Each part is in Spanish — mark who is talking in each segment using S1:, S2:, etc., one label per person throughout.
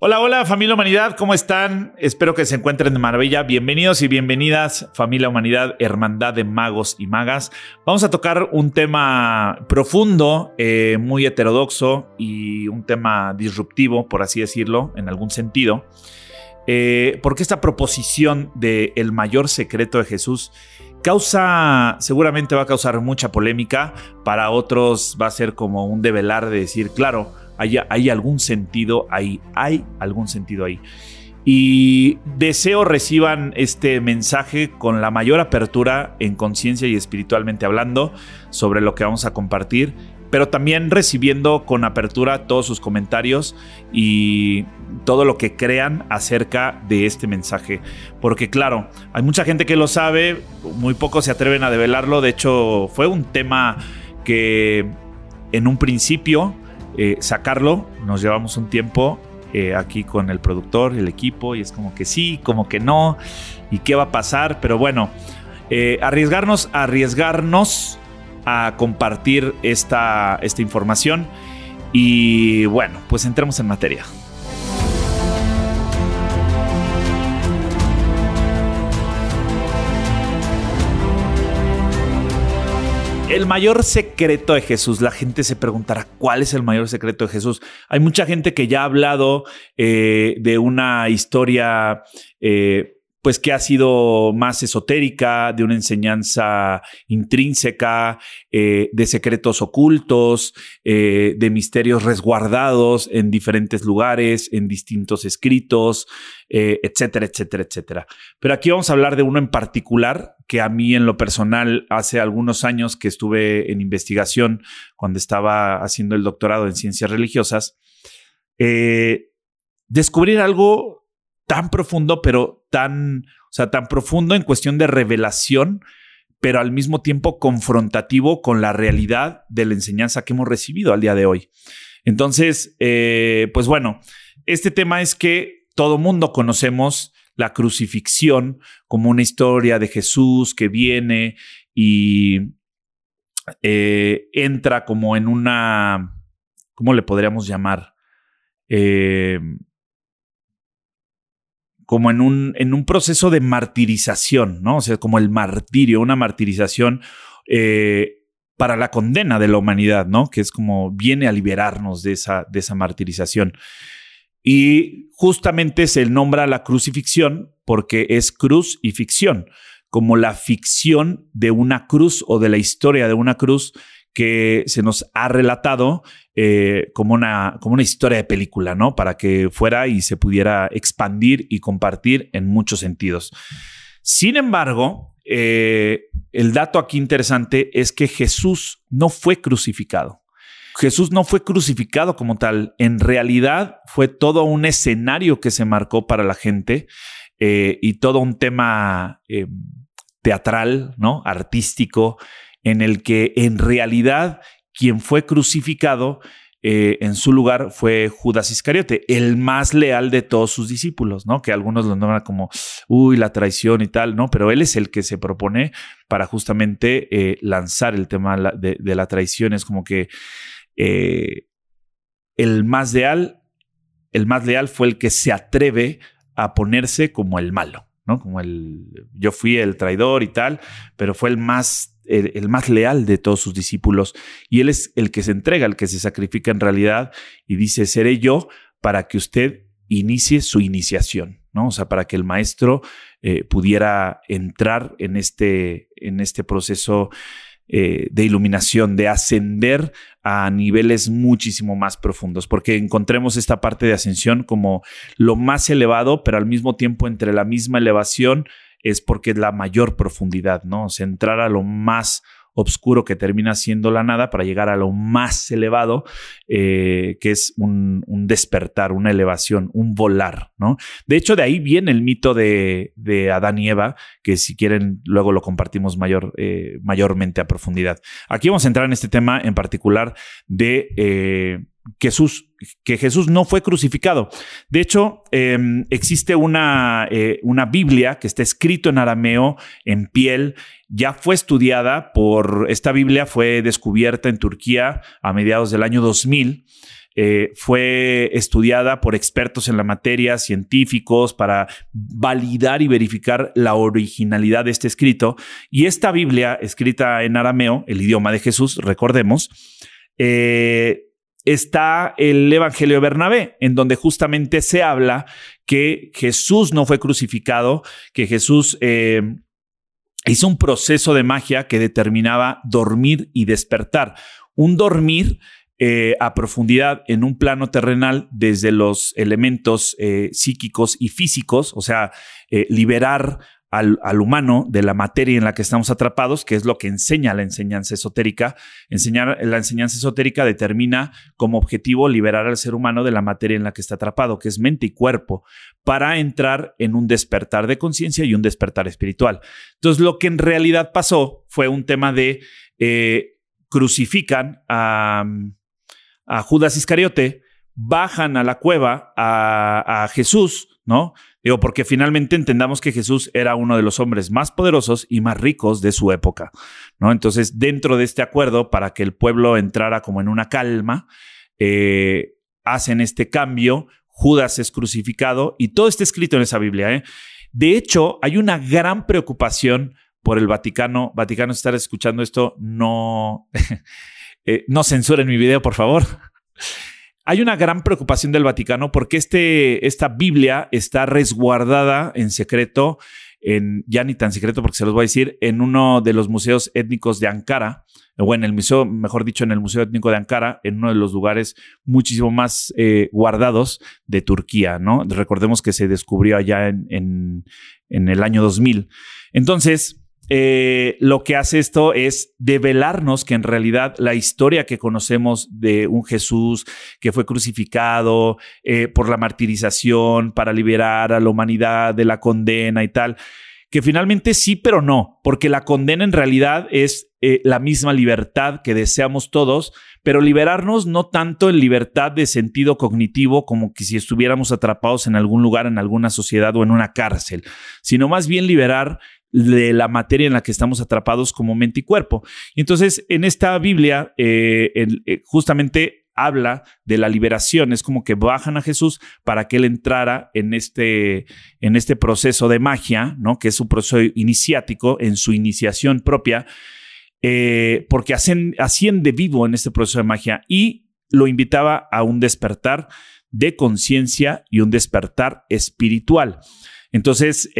S1: Hola, hola familia Humanidad, ¿cómo están? Espero que se encuentren de maravilla. Bienvenidos y bienvenidas familia Humanidad, Hermandad de Magos y Magas. Vamos a tocar un tema profundo, eh, muy heterodoxo y un tema disruptivo, por así decirlo, en algún sentido. Eh, porque esta proposición de el mayor secreto de Jesús causa, seguramente va a causar mucha polémica, para otros va a ser como un develar de decir, claro, hay, algún sentido ahí, hay algún sentido ahí. Y deseo reciban este mensaje con la mayor apertura en conciencia y espiritualmente hablando sobre lo que vamos a compartir, pero también recibiendo con apertura todos sus comentarios y todo lo que crean acerca de este mensaje. Porque claro, hay mucha gente que lo sabe, muy pocos se atreven a develarlo, de hecho fue un tema que en un principio eh, sacarlo. Nos llevamos un tiempo eh, aquí con el productor, el equipo, y es como que sí, como que no, y qué va a pasar, pero bueno, eh, arriesgarnos, arriesgarnos a compartir esta, esta información. Y bueno, pues entremos en materia. El mayor secreto de Jesús. La gente se preguntará cuál es el mayor secreto de Jesús. Hay mucha gente que ya ha hablado eh, de una historia eh, pues que ha sido más esotérica, de una enseñanza intrínseca, eh, de secretos ocultos, eh, de misterios resguardados en diferentes lugares, en distintos escritos, eh, etcétera, etcétera, etcétera. Pero aquí vamos a hablar de uno en particular que a mí en lo personal hace algunos años que estuve en investigación cuando estaba haciendo el doctorado en ciencias religiosas, descubrir algo tan profundo, pero tan, o sea, tan profundo en cuestión de revelación, pero al mismo tiempo confrontativo con la realidad de la enseñanza que hemos recibido al día de hoy. Entonces, eh, pues bueno, este tema es que todo mundo conocemos la crucifixión como una historia de Jesús que viene y eh, entra como en una, ¿cómo le podríamos llamar? Eh, como en un, en un proceso de martirización, ¿no? O sea, como el martirio, una martirización eh, para la condena de la humanidad, ¿no? Que es como viene a liberarnos de esa, de esa martirización. Y justamente se nombra la crucifixión porque es cruz y ficción, como la ficción de una cruz o de la historia de una cruz que se nos ha relatado eh, como, una, como una historia de película, ¿no? Para que fuera y se pudiera expandir y compartir en muchos sentidos. Sin embargo, eh, el dato aquí interesante es que Jesús no fue crucificado. Jesús no fue crucificado como tal. En realidad fue todo un escenario que se marcó para la gente eh, y todo un tema teatral, ¿no? Artístico, en el que en realidad quien fue crucificado eh, en su lugar fue Judas Iscariote, el más leal de todos sus discípulos, ¿no? Que algunos lo nombran como, uy, la traición y tal, ¿no? Pero él es el que se propone para justamente eh, lanzar el tema de, la traición. Es como que eh, el más leal, el más leal fue el que se atreve a ponerse como el malo, Como el, yo fui el traidor y tal, pero fue el más el, más leal de todos sus discípulos y él es el que se entrega, el que se sacrifica en realidad y dice, seré yo para que usted inicie su iniciación, ¿no? O sea, para que el maestro eh, pudiera entrar en este, en este proceso eh, de iluminación, de ascender a niveles muchísimo más profundos, porque encontremos esta parte de ascensión como lo más elevado, pero al mismo tiempo entre la misma elevación es porque es la mayor profundidad, ¿no? Centrar a lo más oscuro que termina siendo la nada para llegar a lo más elevado, eh, que es un, despertar, una elevación, un volar, ¿no? De hecho, de ahí viene el mito de, Adán y Eva, que si quieren luego lo compartimos mayor, eh, mayormente a profundidad. Aquí vamos a entrar en este tema en particular de... Eh, Jesús, que Jesús no fue crucificado. De hecho, em, existe una, eh, una, Biblia que está escrito en arameo, en piel, ya fue estudiada por, esta Biblia fue descubierta en Turquía a mediados del año 2000. eh, fue estudiada por expertos en la materia, científicos, para validar y verificar la originalidad de este escrito. Y esta Biblia, escrita en arameo, el idioma de Jesús, recordemos, eh, está el Evangelio Bernabé, en donde justamente se habla que Jesús no fue crucificado, que Jesús eh, hizo un proceso de magia que determinaba dormir y despertar. Un dormir eh, a profundidad en un plano terrenal desde los elementos eh, psíquicos y físicos, o sea, liberar al, humano de la materia en la que estamos atrapados, que es lo que enseña la enseñanza esotérica. Enseñar, la enseñanza esotérica determina como objetivo liberar al ser humano de la materia en la que está atrapado, que es mente y cuerpo, para entrar en un despertar de conciencia y un despertar espiritual. Entonces, lo que en realidad pasó fue un tema de eh, crucifican a, a Judas Iscariote, bajan a la cueva a, a Jesús, ¿no? Digo, porque finalmente entendamos que Jesús era uno de los hombres más poderosos y más ricos de su época. Entonces, dentro de este acuerdo, para que el pueblo entrara como en una calma, eh, hacen este cambio, Judas es crucificado y todo está escrito en esa Biblia. ¿eh? De hecho, hay una gran preocupación por el Vaticano. Vaticano, estar escuchando esto, no, eh, no censuren mi video, por favor. Hay una gran preocupación del Vaticano porque este, esta Biblia está resguardada en secreto, en, ya ni tan secreto porque se los voy a decir, en uno de los museos étnicos de Ankara, o en el museo, mejor dicho, en el Museo Étnico de Ankara, en uno de los lugares muchísimo más eh, guardados de Turquía, ¿no? Recordemos que se descubrió allá en, en, en el año 2000. Entonces, eh, lo que hace esto es develarnos que en realidad la historia que conocemos de un Jesús que fue crucificado eh, por la martirización para liberar a la humanidad de la condena y tal, que finalmente sí, pero no, porque la condena en realidad es eh, la misma libertad que deseamos todos, pero liberarnos no tanto en libertad de sentido cognitivo como que si estuviéramos atrapados en algún lugar, en alguna sociedad o en una cárcel, sino más bien liberar de la materia en la que estamos atrapados como mente y cuerpo. Entonces, en esta Biblia, eh, eh, justamente habla de la liberación, es como que bajan a Jesús para que él entrara en este, en este proceso de magia, ¿no? que es un proceso iniciático, en su iniciación propia, eh, porque asciende vivo en este proceso de magia y lo invitaba a un despertar de conciencia y un despertar espiritual. Entonces,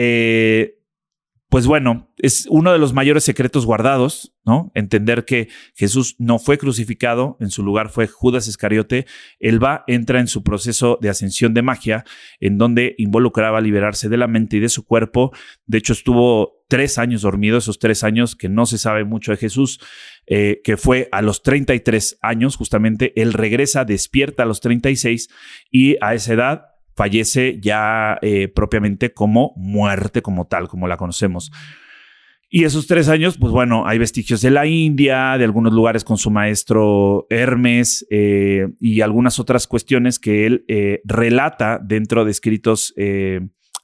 S1: pues bueno, es uno de los mayores secretos guardados, ¿no? Entender que Jesús no fue crucificado, en su lugar fue Judas Iscariote. Él va, entra en su proceso de ascensión de magia, en donde involucraba liberarse de la mente y de su cuerpo. De hecho, estuvo tres años dormido, esos tres años que no se sabe mucho de Jesús, eh, que fue a los 33 años, justamente, él regresa, despierta a los 36 y a esa edad fallece ya eh, propiamente como muerte como tal, como la conocemos. Y esos tres años, pues bueno, hay vestigios de la India, de algunos lugares con su maestro Hermes eh, y algunas otras cuestiones que él eh, relata dentro de escritos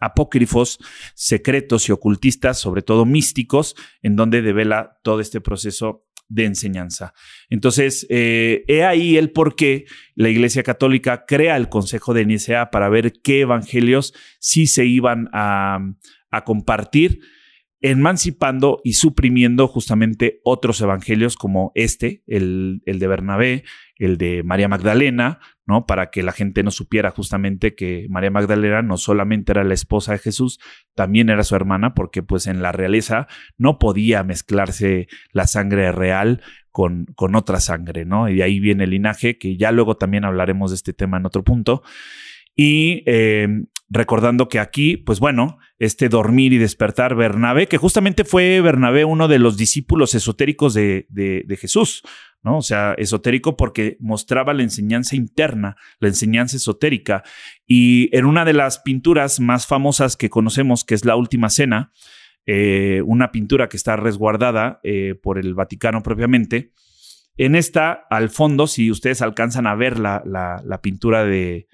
S1: apócrifos, secretos y ocultistas, sobre todo místicos, en donde devela todo este proceso de enseñanza. Entonces, eh, he ahí el por qué la Iglesia Católica crea el Consejo de Nicea para ver qué evangelios sí se iban a, a compartir emancipando y suprimiendo justamente otros evangelios como este, el, el, de Bernabé, el de María Magdalena, ¿no? Para que la gente no supiera justamente que María Magdalena no solamente era la esposa de Jesús, también era su hermana, porque pues en la realeza no podía mezclarse la sangre real con, con otra sangre, ¿no? Y de ahí viene el linaje, que ya luego también hablaremos de este tema en otro punto. Y eh, recordando que aquí, pues bueno, este dormir y despertar Bernabé, que justamente fue Bernabé uno de los discípulos esotéricos de, Jesús, ¿no? O sea, esotérico porque mostraba la enseñanza interna, la enseñanza esotérica. Y en una de las pinturas más famosas que conocemos, que es la Última Cena, eh, una pintura que está resguardada eh, por el Vaticano propiamente, en esta, al fondo, si ustedes alcanzan a ver la, la, la pintura de,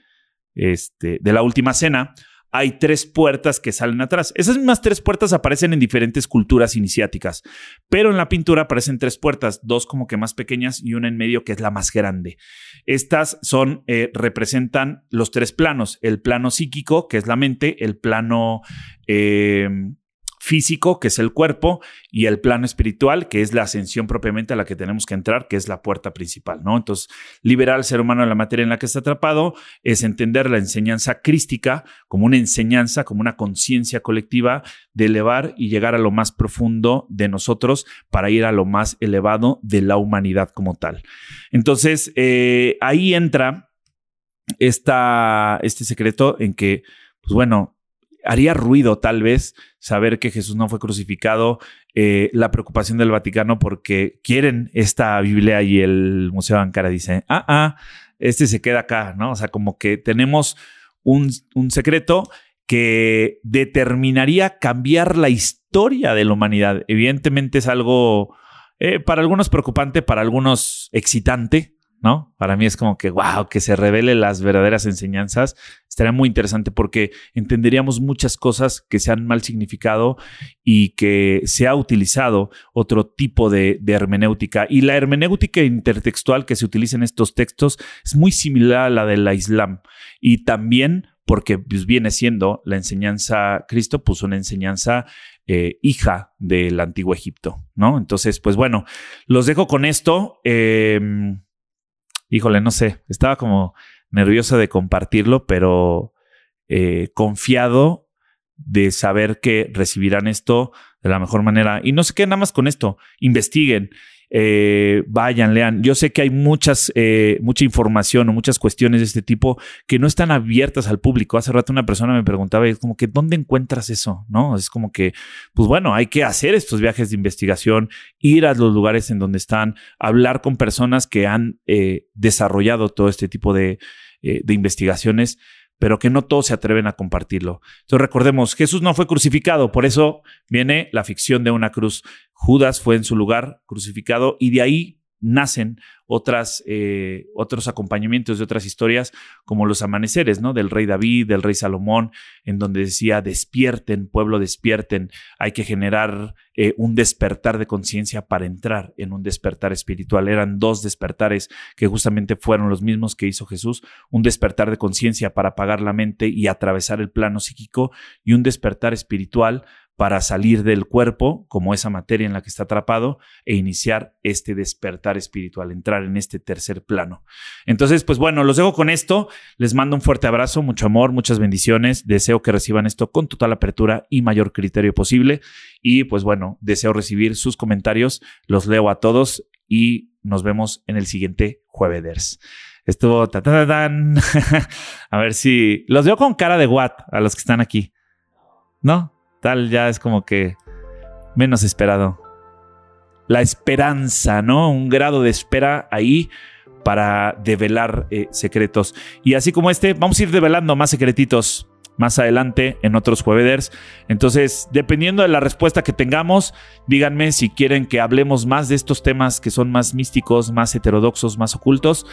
S1: este, de la última cena, hay tres puertas que salen atrás. Esas mismas tres puertas aparecen en diferentes culturas iniciáticas, pero en la pintura aparecen tres puertas, dos como que más pequeñas y una en medio que es la más grande. Estas son, eh, representan los tres planos, el plano psíquico, que es la mente, el plano... Eh, físico, que es el cuerpo, y el plano espiritual, que es la ascensión propiamente a la que tenemos que entrar, que es la puerta principal, ¿no? Entonces, liberar al ser humano de la materia en la que está atrapado es entender la enseñanza crística como una enseñanza, como una conciencia colectiva de elevar y llegar a lo más profundo de nosotros para ir a lo más elevado de la humanidad como tal. Entonces, eh, ahí entra esta, este secreto en que, pues bueno, haría ruido tal vez saber que Jesús no fue crucificado, eh, la preocupación del Vaticano porque quieren esta Biblia y el Museo de Ankara dice, ah, ah, este se queda acá, ¿no? O sea, como que tenemos un, secreto que determinaría cambiar la historia de la humanidad. Evidentemente es algo eh, para algunos preocupante, para algunos excitante, ¿no? Para mí es como que, wow, que se revele las verdaderas enseñanzas. Estaría muy interesante porque entenderíamos muchas cosas que se han mal significado y que se ha utilizado otro tipo de, hermenéutica. Y la hermenéutica intertextual que se utiliza en estos textos es muy similar a la de la Islam. Y también porque pues, viene siendo la enseñanza, Cristo puso una enseñanza eh, hija del antiguo Egipto, ¿no? Entonces, pues bueno, los dejo con esto. Em, híjole, no sé, estaba como nervioso de compartirlo, pero eh, confiado de saber que recibirán esto de la mejor manera. Y no se queden nada más con esto, investiguen. Eh, vayan, lean. Yo sé que hay muchas, eh, mucha información o muchas cuestiones de este tipo que no están abiertas al público. Hace rato una persona me preguntaba, es como que, ¿dónde encuentras eso? ¿No? Es como que, pues bueno, hay que hacer estos viajes de investigación, ir a los lugares en donde están, hablar con personas que han eh, desarrollado todo este tipo de, de investigaciones pero que no todos se atreven a compartirlo. Entonces recordemos, Jesús no fue crucificado, por eso viene la ficción de una cruz. Judas fue en su lugar crucificado y de ahí nacen otras, eh, otros acompañamientos de otras historias, como los amaneceres, ¿no? Del rey David, del rey Salomón, en donde decía, despierten, pueblo, despierten, hay que generar eh, un despertar de conciencia para entrar en un despertar espiritual. Eran dos despertares que justamente fueron los mismos que hizo Jesús, un despertar de conciencia para apagar la mente y atravesar el plano psíquico y un despertar espiritual para salir del cuerpo, como esa materia en la que está atrapado, e iniciar este despertar espiritual, entrar en este tercer plano. Entonces, pues bueno, los dejo con esto. Les mando un fuerte abrazo, mucho amor, muchas bendiciones. Deseo que reciban esto con total apertura y mayor criterio posible. Y pues bueno, deseo recibir sus comentarios. Los leo a todos y nos vemos en el siguiente jueves. Estuvo ta, a ver si los veo con cara de what a los que están aquí. ¿No? Tal ya es como que menos esperado. La esperanza, ¿no? Un grado de espera ahí para develar eh, secretos. Y así como este, vamos a ir develando más secretitos más adelante en otros jueves. Entonces, dependiendo de la respuesta que tengamos, díganme si quieren que hablemos más de estos temas que son más místicos, más heterodoxos, más ocultos.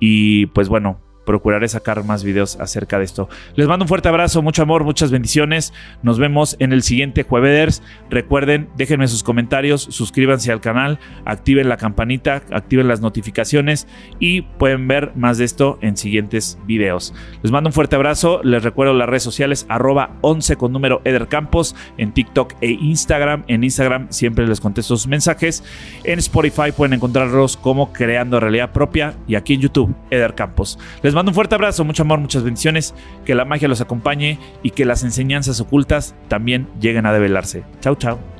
S1: Y pues bueno, procuraré sacar más videos acerca de esto. Les mando un fuerte abrazo, mucho amor, muchas bendiciones. Nos vemos en el siguiente jueves. Recuerden, déjenme sus comentarios, suscríbanse al canal, activen la campanita, activen las notificaciones y pueden ver más de esto en siguientes videos. Les mando un fuerte abrazo. Les recuerdo las redes sociales arroba 11 con número Eder Campos en TikTok e Instagram. En Instagram siempre les contesto sus mensajes. En Spotify pueden encontrarlos como Creando Realidad Propia y aquí en YouTube Eder Campos. Les les mando un fuerte abrazo, mucho amor, muchas bendiciones, que la magia los acompañe y que las enseñanzas ocultas también lleguen a develarse. Chau, chau.